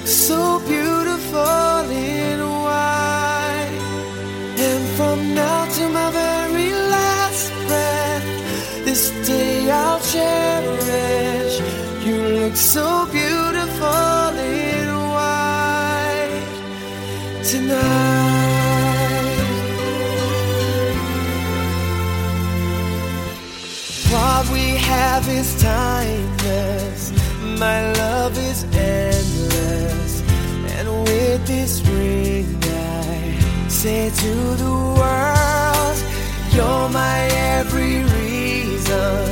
look so beautiful in white. And from now to my very last breath, this day I'll cherish. You look so beautiful in white tonight. What we have is timeless. My love is endless. And with this ring, I say to the world, You're my every reason.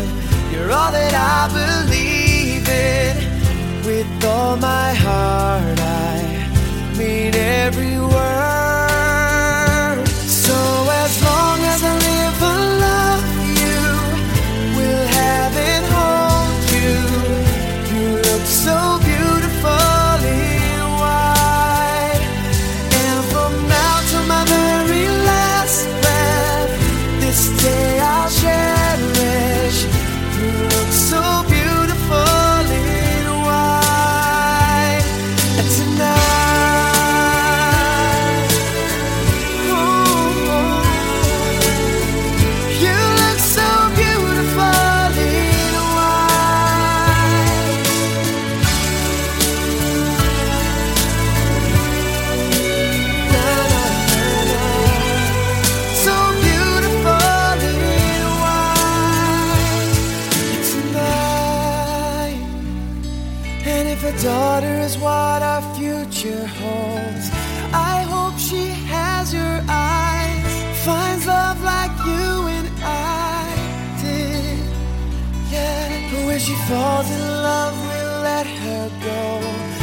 You're all that I believe in. With all my heart, I mean every word. daughter is what our future holds. I hope she has your eyes, finds love like you and I did. Yeah, but when she falls in love, we let her go.